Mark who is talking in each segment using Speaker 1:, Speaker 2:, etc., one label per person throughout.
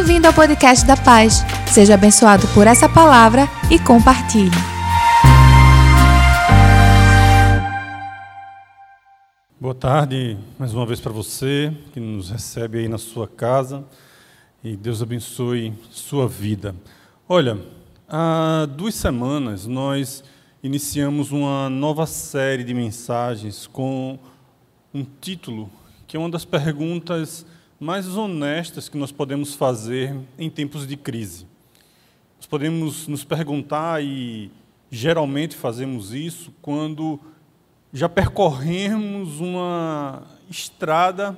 Speaker 1: Bem-vindo ao podcast da Paz. Seja abençoado por essa palavra e compartilhe.
Speaker 2: Boa tarde mais uma vez para você que nos recebe aí na sua casa e Deus abençoe sua vida. Olha, há duas semanas nós iniciamos uma nova série de mensagens com um título que é uma das perguntas mais honestas que nós podemos fazer em tempos de crise. Nós podemos nos perguntar, e geralmente fazemos isso, quando já percorremos uma estrada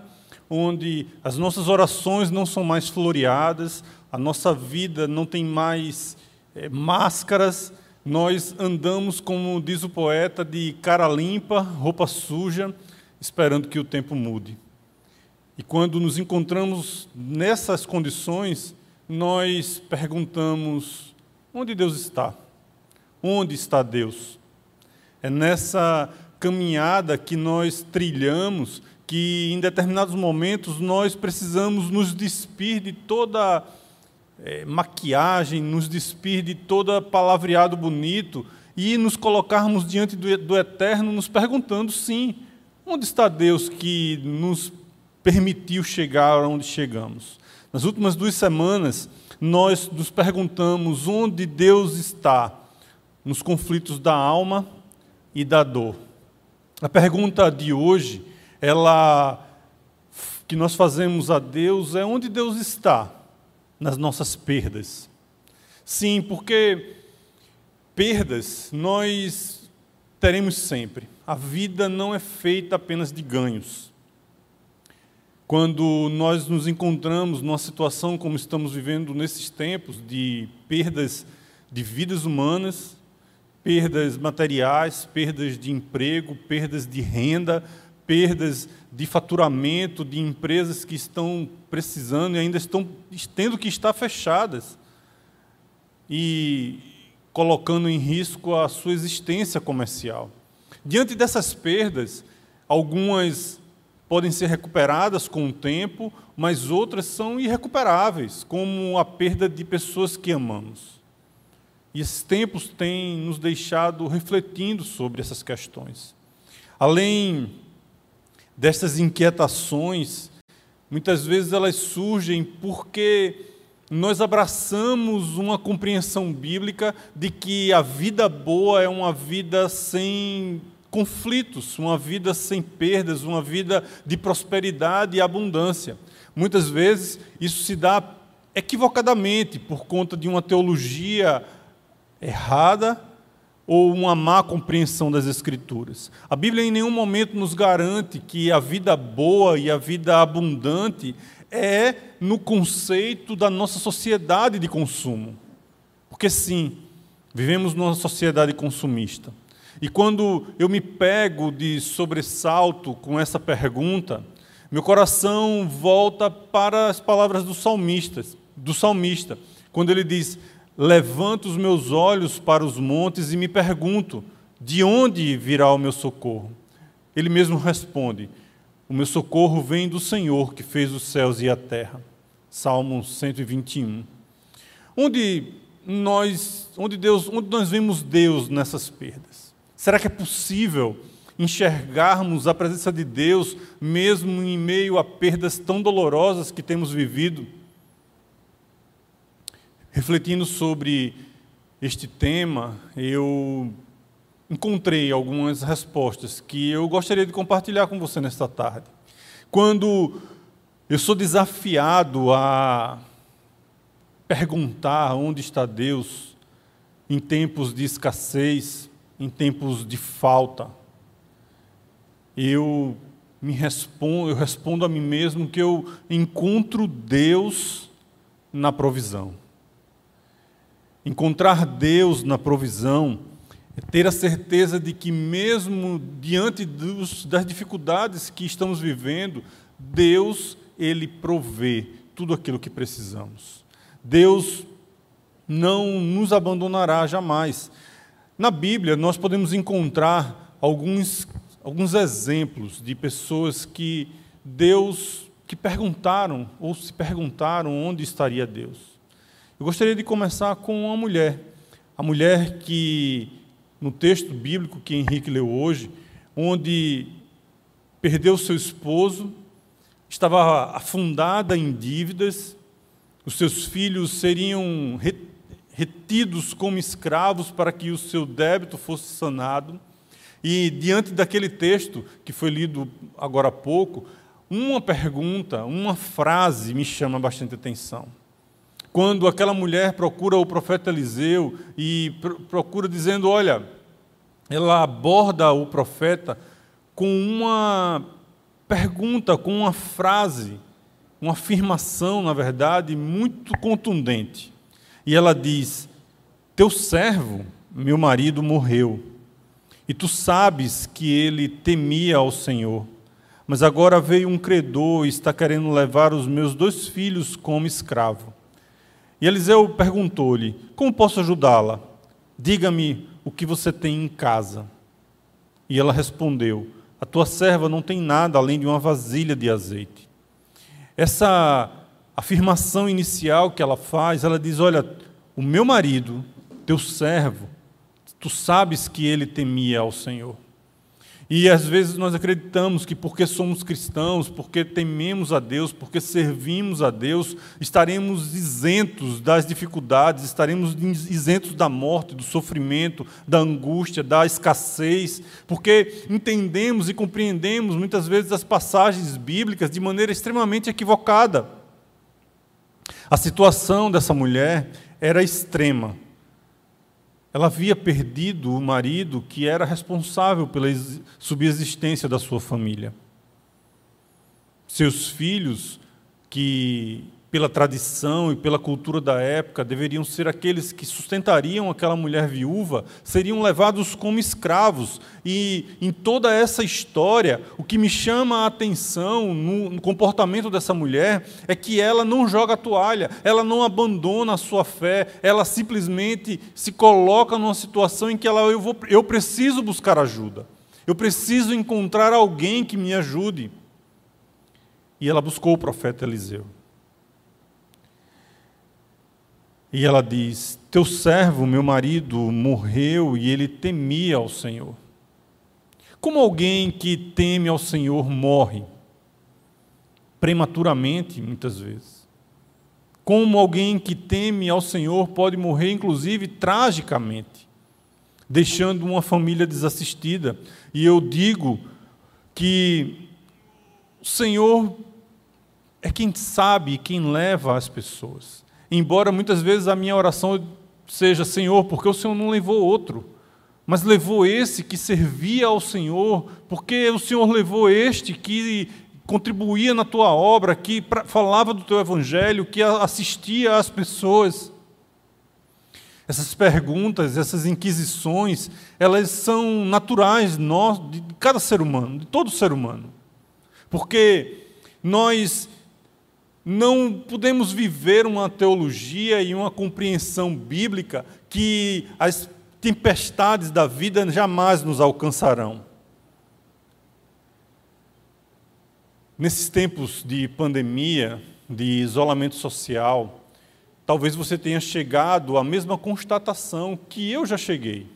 Speaker 2: onde as nossas orações não são mais floreadas, a nossa vida não tem mais é, máscaras, nós andamos, como diz o poeta, de cara limpa, roupa suja, esperando que o tempo mude. E quando nos encontramos nessas condições, nós perguntamos: onde Deus está? Onde está Deus? É nessa caminhada que nós trilhamos que, em determinados momentos, nós precisamos nos despir de toda é, maquiagem, nos despir de todo palavreado bonito e nos colocarmos diante do, do Eterno, nos perguntando: sim, onde está Deus que nos permitiu chegar onde chegamos. Nas últimas duas semanas, nós nos perguntamos onde Deus está nos conflitos da alma e da dor. A pergunta de hoje, ela que nós fazemos a Deus é onde Deus está nas nossas perdas. Sim, porque perdas nós teremos sempre. A vida não é feita apenas de ganhos. Quando nós nos encontramos numa situação como estamos vivendo nesses tempos, de perdas de vidas humanas, perdas materiais, perdas de emprego, perdas de renda, perdas de faturamento de empresas que estão precisando e ainda estão tendo que estar fechadas e colocando em risco a sua existência comercial. Diante dessas perdas, algumas podem ser recuperadas com o tempo, mas outras são irrecuperáveis, como a perda de pessoas que amamos. E esses tempos têm nos deixado refletindo sobre essas questões. Além destas inquietações, muitas vezes elas surgem porque nós abraçamos uma compreensão bíblica de que a vida boa é uma vida sem conflitos, uma vida sem perdas, uma vida de prosperidade e abundância. Muitas vezes isso se dá equivocadamente por conta de uma teologia errada ou uma má compreensão das Escrituras. A Bíblia em nenhum momento nos garante que a vida boa e a vida abundante é no conceito da nossa sociedade de consumo. Porque, sim, vivemos numa sociedade consumista. E quando eu me pego de sobressalto com essa pergunta, meu coração volta para as palavras do salmista, do salmista, quando ele diz: "Levanto os meus olhos para os montes e me pergunto: de onde virá o meu socorro?" Ele mesmo responde: "O meu socorro vem do Senhor que fez os céus e a terra." Salmo 121. Onde nós, onde Deus, onde nós vemos Deus nessas perdas? Será que é possível enxergarmos a presença de Deus mesmo em meio a perdas tão dolorosas que temos vivido? Refletindo sobre este tema, eu encontrei algumas respostas que eu gostaria de compartilhar com você nesta tarde. Quando eu sou desafiado a perguntar onde está Deus em tempos de escassez, em tempos de falta, eu me respondo, eu respondo a mim mesmo que eu encontro Deus na provisão. Encontrar Deus na provisão é ter a certeza de que mesmo diante dos, das dificuldades que estamos vivendo, Deus ele provê tudo aquilo que precisamos. Deus não nos abandonará jamais. Na Bíblia, nós podemos encontrar alguns, alguns exemplos de pessoas que Deus que perguntaram ou se perguntaram onde estaria Deus. Eu gostaria de começar com uma mulher, a mulher que no texto bíblico que Henrique leu hoje, onde perdeu seu esposo, estava afundada em dívidas, os seus filhos seriam retidos como escravos para que o seu débito fosse sanado. E diante daquele texto que foi lido agora há pouco, uma pergunta, uma frase me chama bastante atenção. Quando aquela mulher procura o profeta Eliseu e procura dizendo: Olha, ela aborda o profeta com uma pergunta, com uma frase, uma afirmação, na verdade, muito contundente. E ela diz: Teu servo, meu marido, morreu, e tu sabes que ele temia ao Senhor. Mas agora veio um credor e está querendo levar os meus dois filhos como escravo. E Eliseu perguntou-lhe: Como posso ajudá-la? Diga-me o que você tem em casa. E ela respondeu: A tua serva não tem nada além de uma vasilha de azeite. Essa afirmação inicial que ela faz, ela diz: Olha, o meu marido, teu servo, tu sabes que ele temia ao Senhor. E às vezes nós acreditamos que porque somos cristãos, porque tememos a Deus, porque servimos a Deus, estaremos isentos das dificuldades, estaremos isentos da morte, do sofrimento, da angústia, da escassez, porque entendemos e compreendemos muitas vezes as passagens bíblicas de maneira extremamente equivocada. A situação dessa mulher era extrema. Ela havia perdido o marido que era responsável pela subsistência da sua família. Seus filhos, que pela tradição e pela cultura da época, deveriam ser aqueles que sustentariam aquela mulher viúva, seriam levados como escravos. E em toda essa história, o que me chama a atenção no, comportamento dessa mulher é que ela não joga a toalha, ela não abandona a sua fé, ela simplesmente se coloca numa situação em que ela, eu, vou, eu preciso buscar ajuda, eu preciso encontrar alguém que me ajude. E ela buscou o profeta Eliseu. E ela diz: Teu servo, meu marido, morreu e ele temia ao Senhor. Como alguém que teme ao Senhor morre? Prematuramente, muitas vezes. Como alguém que teme ao Senhor pode morrer, inclusive, tragicamente, deixando uma família desassistida. E eu digo que o Senhor é quem sabe, quem leva as pessoas. Embora muitas vezes a minha oração seja: Senhor, porque o Senhor não levou outro? Mas levou esse que servia ao Senhor, porque o Senhor levou este que contribuía na tua obra, que falava do teu evangelho, que assistia às pessoas. Essas perguntas, essas inquisições, elas são naturais de cada ser humano, de todo ser humano. Porque nós não podemos viver uma teologia e uma compreensão bíblica que as tempestades da vida jamais nos alcançarão. Nesses tempos de pandemia, de isolamento social, talvez você tenha chegado à mesma constatação que eu já cheguei,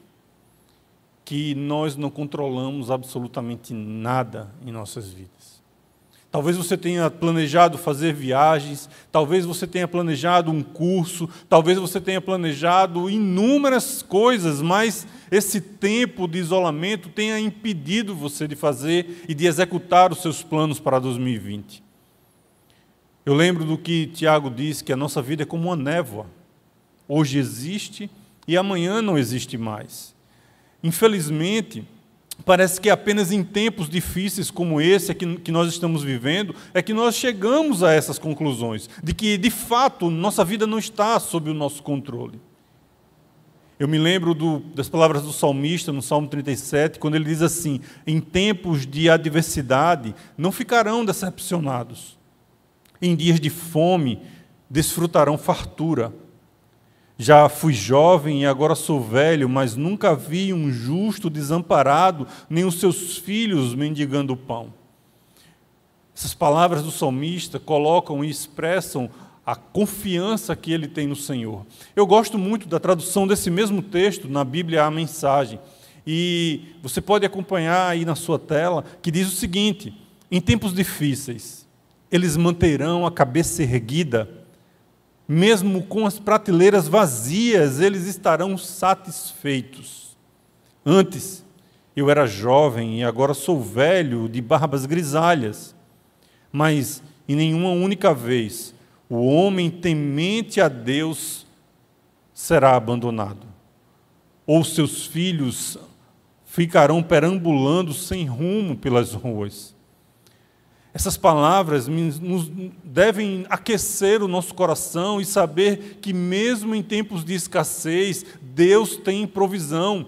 Speaker 2: que nós não controlamos absolutamente nada em nossas vidas. Talvez você tenha planejado fazer viagens, talvez você tenha planejado um curso, talvez você tenha planejado inúmeras coisas, mas esse tempo de isolamento tenha impedido você de fazer e de executar os seus planos para 2020. Eu lembro do que Tiago disse, que a nossa vida é como uma névoa. Hoje existe e amanhã não existe mais. Infelizmente, Parece que apenas em tempos difíceis como esse que, que nós estamos vivendo é que nós chegamos a essas conclusões, de que, de fato, nossa vida não está sob o nosso controle. Eu me lembro do, das palavras do salmista no Salmo 37, quando ele diz assim: Em tempos de adversidade não ficarão decepcionados, em dias de fome desfrutarão fartura. Já fui jovem e agora sou velho, mas nunca vi um justo desamparado, nem os seus filhos mendigando pão. Essas palavras do salmista colocam e expressam a confiança que ele tem no Senhor. Eu gosto muito da tradução desse mesmo texto na Bíblia, a mensagem. E você pode acompanhar aí na sua tela, que diz o seguinte: em tempos difíceis, eles manterão a cabeça erguida, mesmo com as prateleiras vazias, eles estarão satisfeitos. Antes, eu era jovem e agora sou velho, de barbas grisalhas, mas em nenhuma única vez o homem temente a Deus será abandonado, ou seus filhos ficarão perambulando sem rumo pelas ruas. Essas palavras nos devem aquecer o nosso coração e saber que, mesmo em tempos de escassez, Deus tem provisão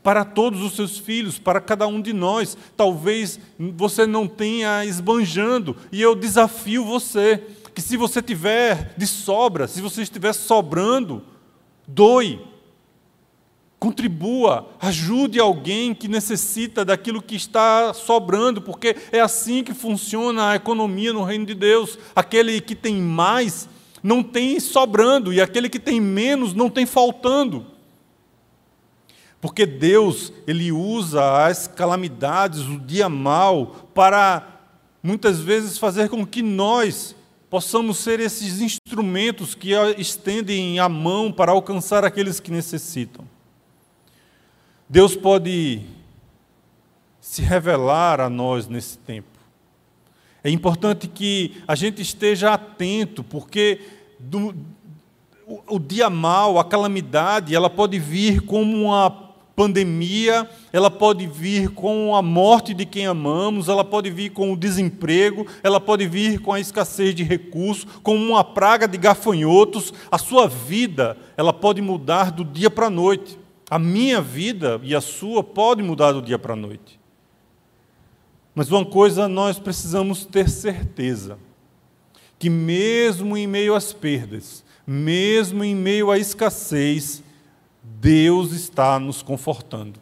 Speaker 2: para todos os seus filhos, para cada um de nós. Talvez você não tenha esbanjando, e eu desafio você que se você tiver de sobra, se você estiver sobrando, doe, contribua, ajude alguém que necessita daquilo que está sobrando, porque é assim que funciona a economia no reino de Deus. Aquele que tem mais não tem sobrando, e aquele que tem menos não tem faltando. Porque Deus, ele usa as calamidades, o dia mal, para muitas vezes fazer com que nós possamos ser esses instrumentos que estendem a mão para alcançar aqueles que necessitam. Deus pode se revelar a nós nesse tempo. É importante que a gente esteja atento, porque do, o, o dia mal, a calamidade, ela pode vir como uma pandemia, ela pode vir com a morte de quem amamos, ela pode vir com o desemprego, ela pode vir com a escassez de recursos, com uma praga de gafanhotos. A sua vida, ela pode mudar do dia para a noite. A minha vida e a sua pode mudar do dia para a noite. Mas uma coisa nós precisamos ter certeza: que mesmo em meio às perdas, mesmo em meio à escassez, Deus está nos confortando.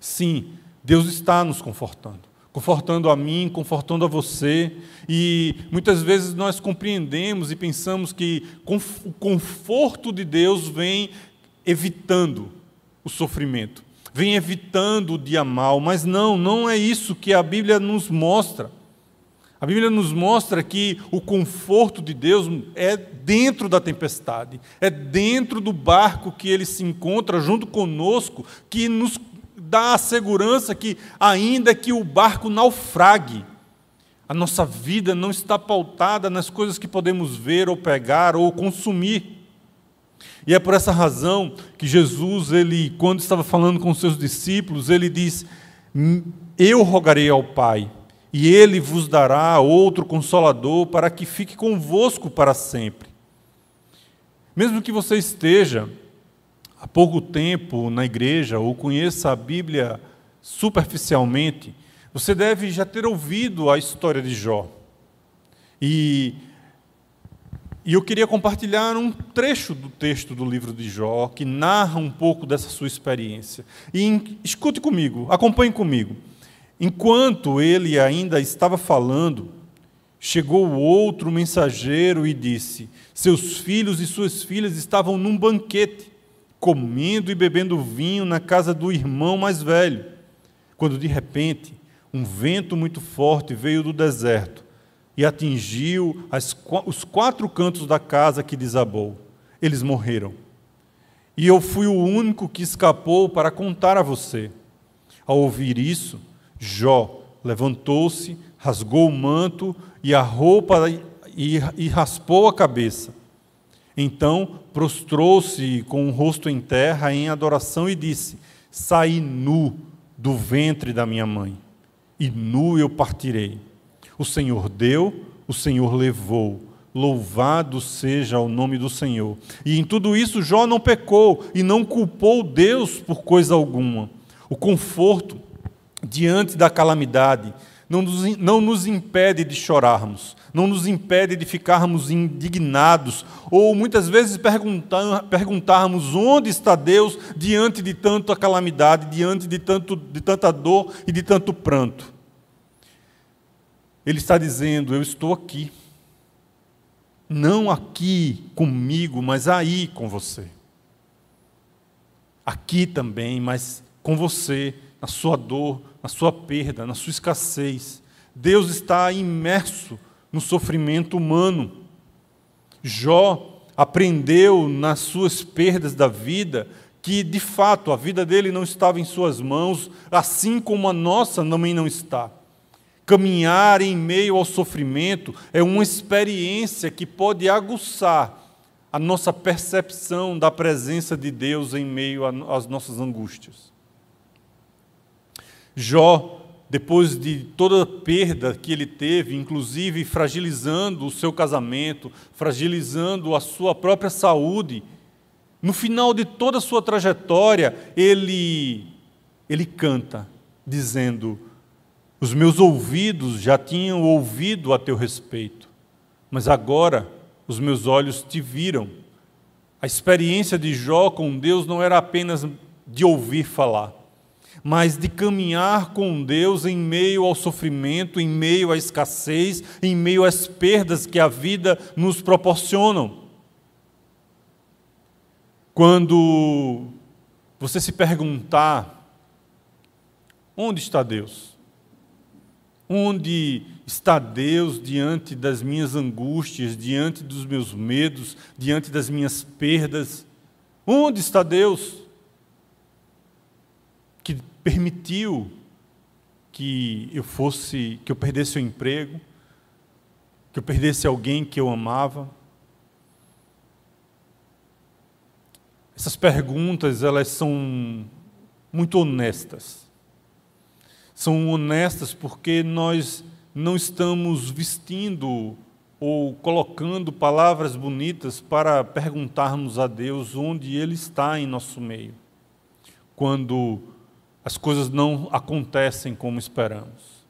Speaker 2: Sim, Deus está nos confortando. Confortando a mim, confortando a você. E muitas vezes nós compreendemos e pensamos que o conforto de Deus vem evitando o sofrimento, vem evitando o dia mal, mas não, não é isso que a Bíblia nos mostra. A Bíblia nos mostra que o conforto de Deus é dentro da tempestade, é dentro do barco que ele se encontra junto conosco, que nos dá a segurança que, ainda que o barco naufrague, a nossa vida não está pautada nas coisas que podemos ver ou pegar ou consumir. E é por essa razão que Jesus, ele, quando estava falando com os seus discípulos, ele diz: Eu rogarei ao Pai e ele vos dará outro consolador para que fique convosco para sempre. Mesmo que você esteja há pouco tempo na igreja ou conheça a Bíblia superficialmente, você deve já ter ouvido a história de Jó. E, e eu queria compartilhar um trecho do texto do livro de Jó que narra um pouco dessa sua experiência. E escute comigo, acompanhe comigo. Enquanto ele ainda estava falando, chegou outro mensageiro e disse: Seus filhos e suas filhas estavam num banquete, comendo e bebendo vinho na casa do irmão mais velho, quando de repente um vento muito forte veio do deserto e atingiu as, os quatro cantos da casa que desabou. Eles morreram. E eu fui o único que escapou para contar a você. Ao ouvir isso, Jó levantou-se, rasgou o manto e a roupa e, e raspou a cabeça. Então prostrou-se com o rosto em terra em adoração e disse: Saí nu do ventre da minha mãe, e nu eu partirei. O Senhor deu, o Senhor levou. Louvado seja o nome do Senhor. E em tudo isso Jó não pecou e não culpou Deus por coisa alguma. O conforto diante da calamidade, não nos, não nos impede de chorarmos, não nos impede de ficarmos indignados, ou muitas vezes perguntar, perguntarmos onde está Deus diante de tanta calamidade, diante de, tanto, de tanta dor e de tanto pranto. Ele está dizendo: Eu estou aqui. Não aqui comigo, mas aí com você. Aqui também, mas com você, na sua dor, na sua perda, na sua escassez. Deus está imerso no sofrimento humano. Jó aprendeu nas suas perdas da vida que, de fato, a vida dele não estava em suas mãos, assim como a nossa também não está. Caminhar em meio ao sofrimento é uma experiência que pode aguçar a nossa percepção da presença de Deus em meio às nossas angústias. Jó, depois de toda a perda que ele teve, inclusive fragilizando o seu casamento, fragilizando a sua própria saúde, no final de toda a sua trajetória, ele ele canta dizendo: os meus ouvidos já tinham ouvido a teu respeito, mas agora os meus olhos te viram. A experiência de Jó com Deus não era apenas de ouvir falar, mas de caminhar com Deus em meio ao sofrimento, em meio à escassez, em meio às perdas que a vida nos proporcionam. Quando você se perguntar: onde está Deus? Onde está Deus diante das minhas angústias, diante dos meus medos, diante das minhas perdas? Onde está Deus que permitiu que eu fosse, que eu perdesse o emprego, que eu perdesse alguém que eu amava? Essas perguntas, elas são muito honestas são honestas porque nós não estamos vestindo ou colocando palavras bonitas para perguntarmos a Deus onde Ele está em nosso meio, quando as coisas não acontecem como esperamos.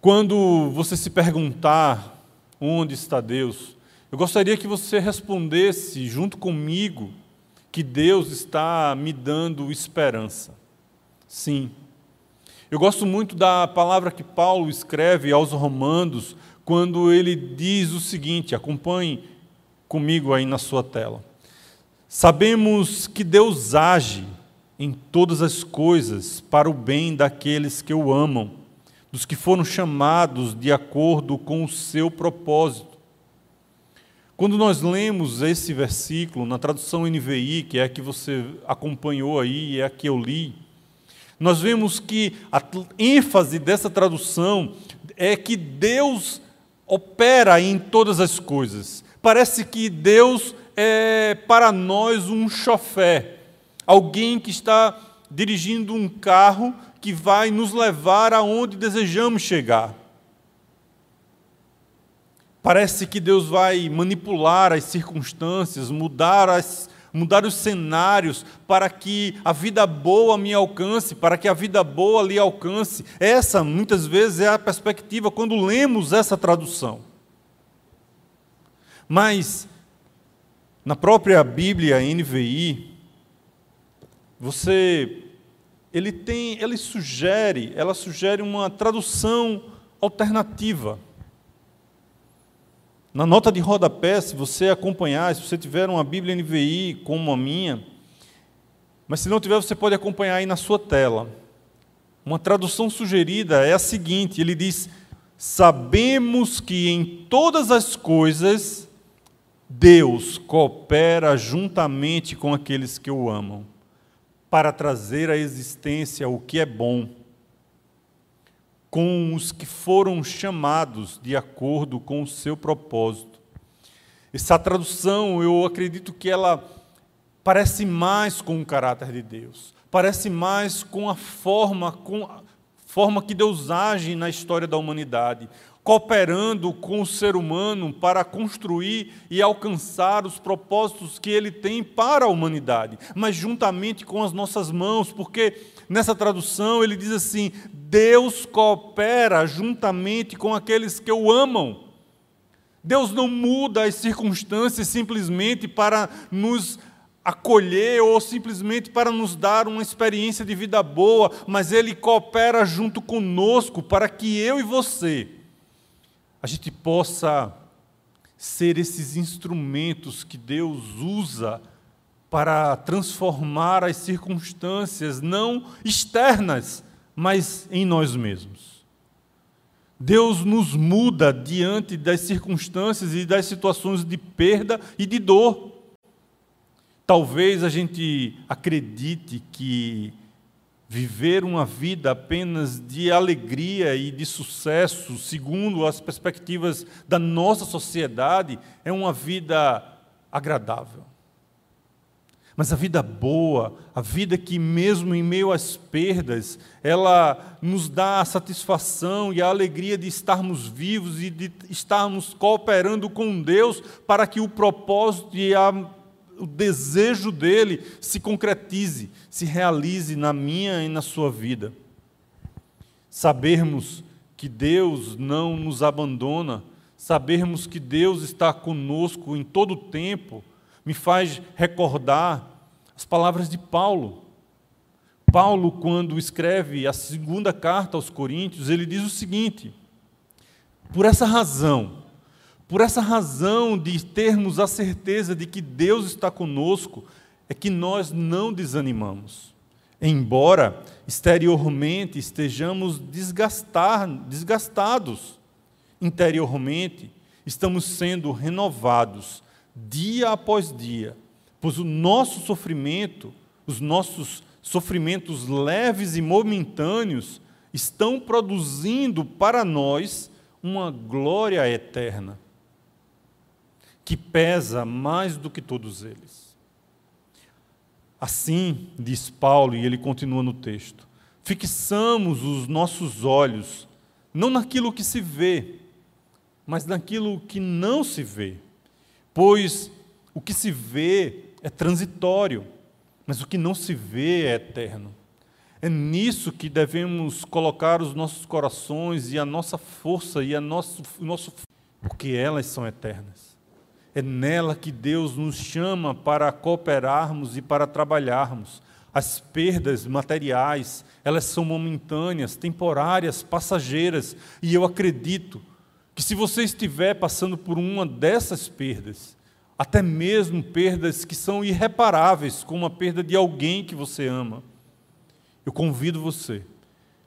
Speaker 2: Quando você se perguntar onde está Deus, eu gostaria que você respondesse junto comigo que Deus está me dando esperança. Sim, eu gosto muito da palavra que Paulo escreve aos Romanos, quando ele diz o seguinte: acompanhe comigo aí na sua tela. Sabemos que Deus age em todas as coisas para o bem daqueles que o amam, dos que foram chamados de acordo com o seu propósito. Quando nós lemos esse versículo na tradução NVI, que é a que você acompanhou aí, é a que eu li, nós vemos que a ênfase dessa tradução é que Deus opera em todas as coisas. Parece que Deus é para nós um chofé, alguém que está dirigindo um carro que vai nos levar aonde desejamos chegar. Parece que Deus vai manipular as circunstâncias, mudar as mudar os cenários para que a vida boa me alcance, para que a vida boa lhe alcance. Essa, muitas vezes, é a perspectiva quando lemos essa tradução. Mas, na própria Bíblia NVI, você ele tem, ele sugere, ela sugere uma tradução alternativa. Na nota de rodapé, se você acompanhar, se você tiver uma Bíblia NVI como a minha, mas se não tiver, você pode acompanhar aí na sua tela. Uma tradução sugerida é a seguinte: ele diz: Sabemos que em todas as coisas Deus coopera juntamente com aqueles que o amam, para trazer à existência o que é bom com os que foram chamados de acordo com o seu propósito. Essa tradução, eu acredito que ela parece mais com o caráter de Deus, parece mais com a forma, com a forma que Deus age na história da humanidade, cooperando com o ser humano para construir e alcançar os propósitos que ele tem para a humanidade, mas juntamente com as nossas mãos, porque nessa tradução ele diz assim: Deus coopera juntamente com aqueles que o amam. Deus não muda as circunstâncias simplesmente para nos acolher ou simplesmente para nos dar uma experiência de vida boa, mas Ele coopera junto conosco para que eu e você, a gente possa ser esses instrumentos que Deus usa para transformar as circunstâncias, não externas, mas em nós mesmos. Deus nos muda diante das circunstâncias e das situações de perda e de dor. Talvez a gente acredite que viver uma vida apenas de alegria e de sucesso, segundo as perspectivas da nossa sociedade, é uma vida agradável. Mas a vida boa, a vida que, mesmo em meio às perdas, ela nos dá a satisfação e a alegria de estarmos vivos e de estarmos cooperando com Deus para que o propósito e a o desejo dele se concretize, se realize na minha e na sua vida. Sabermos que Deus não nos abandona, sabermos que Deus está conosco em todo o tempo, me faz recordar as palavras de Paulo. Paulo, quando escreve a segunda carta aos Coríntios, ele diz o seguinte: Por essa razão, por essa razão de termos a certeza de que Deus está conosco, é que nós não desanimamos. Embora exteriormente estejamos desgastar, desgastados, interiormente estamos sendo renovados dia após dia, pois o nosso sofrimento, os nossos sofrimentos leves e momentâneos, estão produzindo para nós uma glória eterna que pesa mais do que todos eles. Assim, diz Paulo, e ele continua no texto: fixamos os nossos olhos não naquilo que se vê, mas naquilo que não se vê. Pois o que se vê é transitório, mas o que não se vê é eterno. É nisso que devemos colocar os nossos corações e a nossa força e a nosso, o nosso porque elas são eternas. É nela que Deus nos chama para cooperarmos e para trabalharmos. As perdas materiais, elas são momentâneas, temporárias, passageiras, e eu acredito que se você estiver passando por uma dessas perdas, até mesmo perdas que são irreparáveis, como a perda de alguém que você ama, eu convido você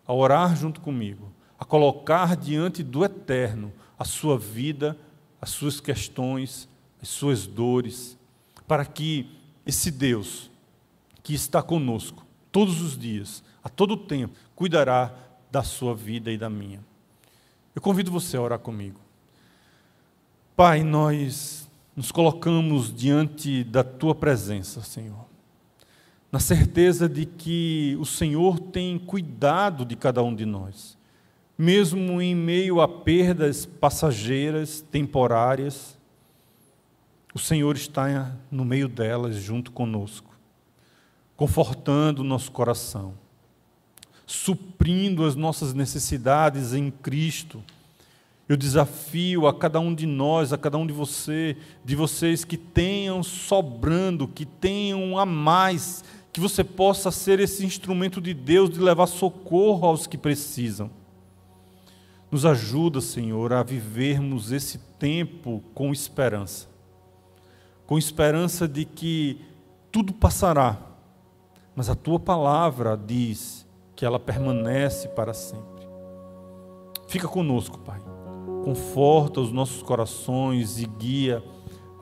Speaker 2: a orar junto comigo, a colocar diante do Eterno a sua vida, as suas questões, as suas dores, para que esse Deus que está conosco todos os dias, a todo tempo, cuidará da sua vida e da minha. Eu convido você a orar comigo. Pai, nós nos colocamos diante da tua presença, Senhor, na certeza de que o Senhor tem cuidado de cada um de nós, mesmo em meio a perdas passageiras, temporárias, o Senhor está no meio delas, junto conosco, confortando o nosso coração, suprindo as nossas necessidades em Cristo. Eu desafio a cada um de nós, a cada um de você, de vocês que tenham sobrando, que tenham a mais, que você possa ser esse instrumento de Deus de levar socorro aos que precisam. Nos ajuda, Senhor, a vivermos esse tempo com esperança com esperança de que tudo passará, mas a tua palavra diz que ela permanece para sempre. Fica conosco, Pai. Conforta os nossos corações e guia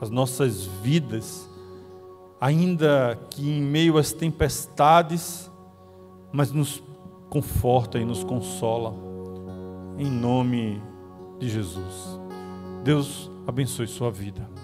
Speaker 2: as nossas vidas, ainda que em meio às tempestades, mas nos conforta e nos consola. Em nome de Jesus. Deus abençoe sua vida